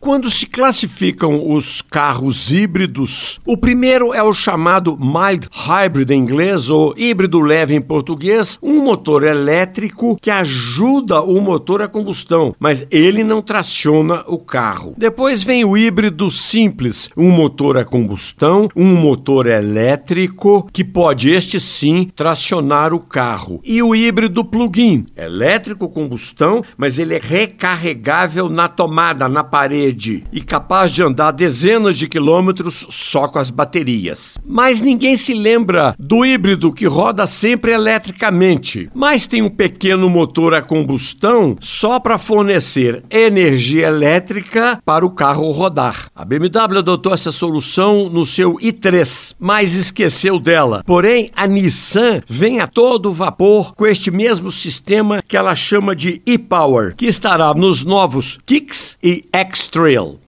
Quando se classificam os carros híbridos, o primeiro é o chamado mild hybrid em inglês ou híbrido leve em português, um motor elétrico que ajuda o motor a combustão, mas ele não traciona o carro. Depois vem o híbrido simples, um motor a combustão, um motor elétrico que pode este sim tracionar o carro. E o híbrido plug-in, elétrico combustão, mas ele é recarregável na tomada, na parede e capaz de andar dezenas de quilômetros só com as baterias. Mas ninguém se lembra do híbrido que roda sempre eletricamente, mas tem um pequeno motor a combustão só para fornecer energia elétrica para o carro rodar. A BMW adotou essa solução no seu i3, mas esqueceu dela. Porém, a Nissan vem a todo vapor com este mesmo sistema que ela chama de e-Power, que estará nos novos Kicks e Israel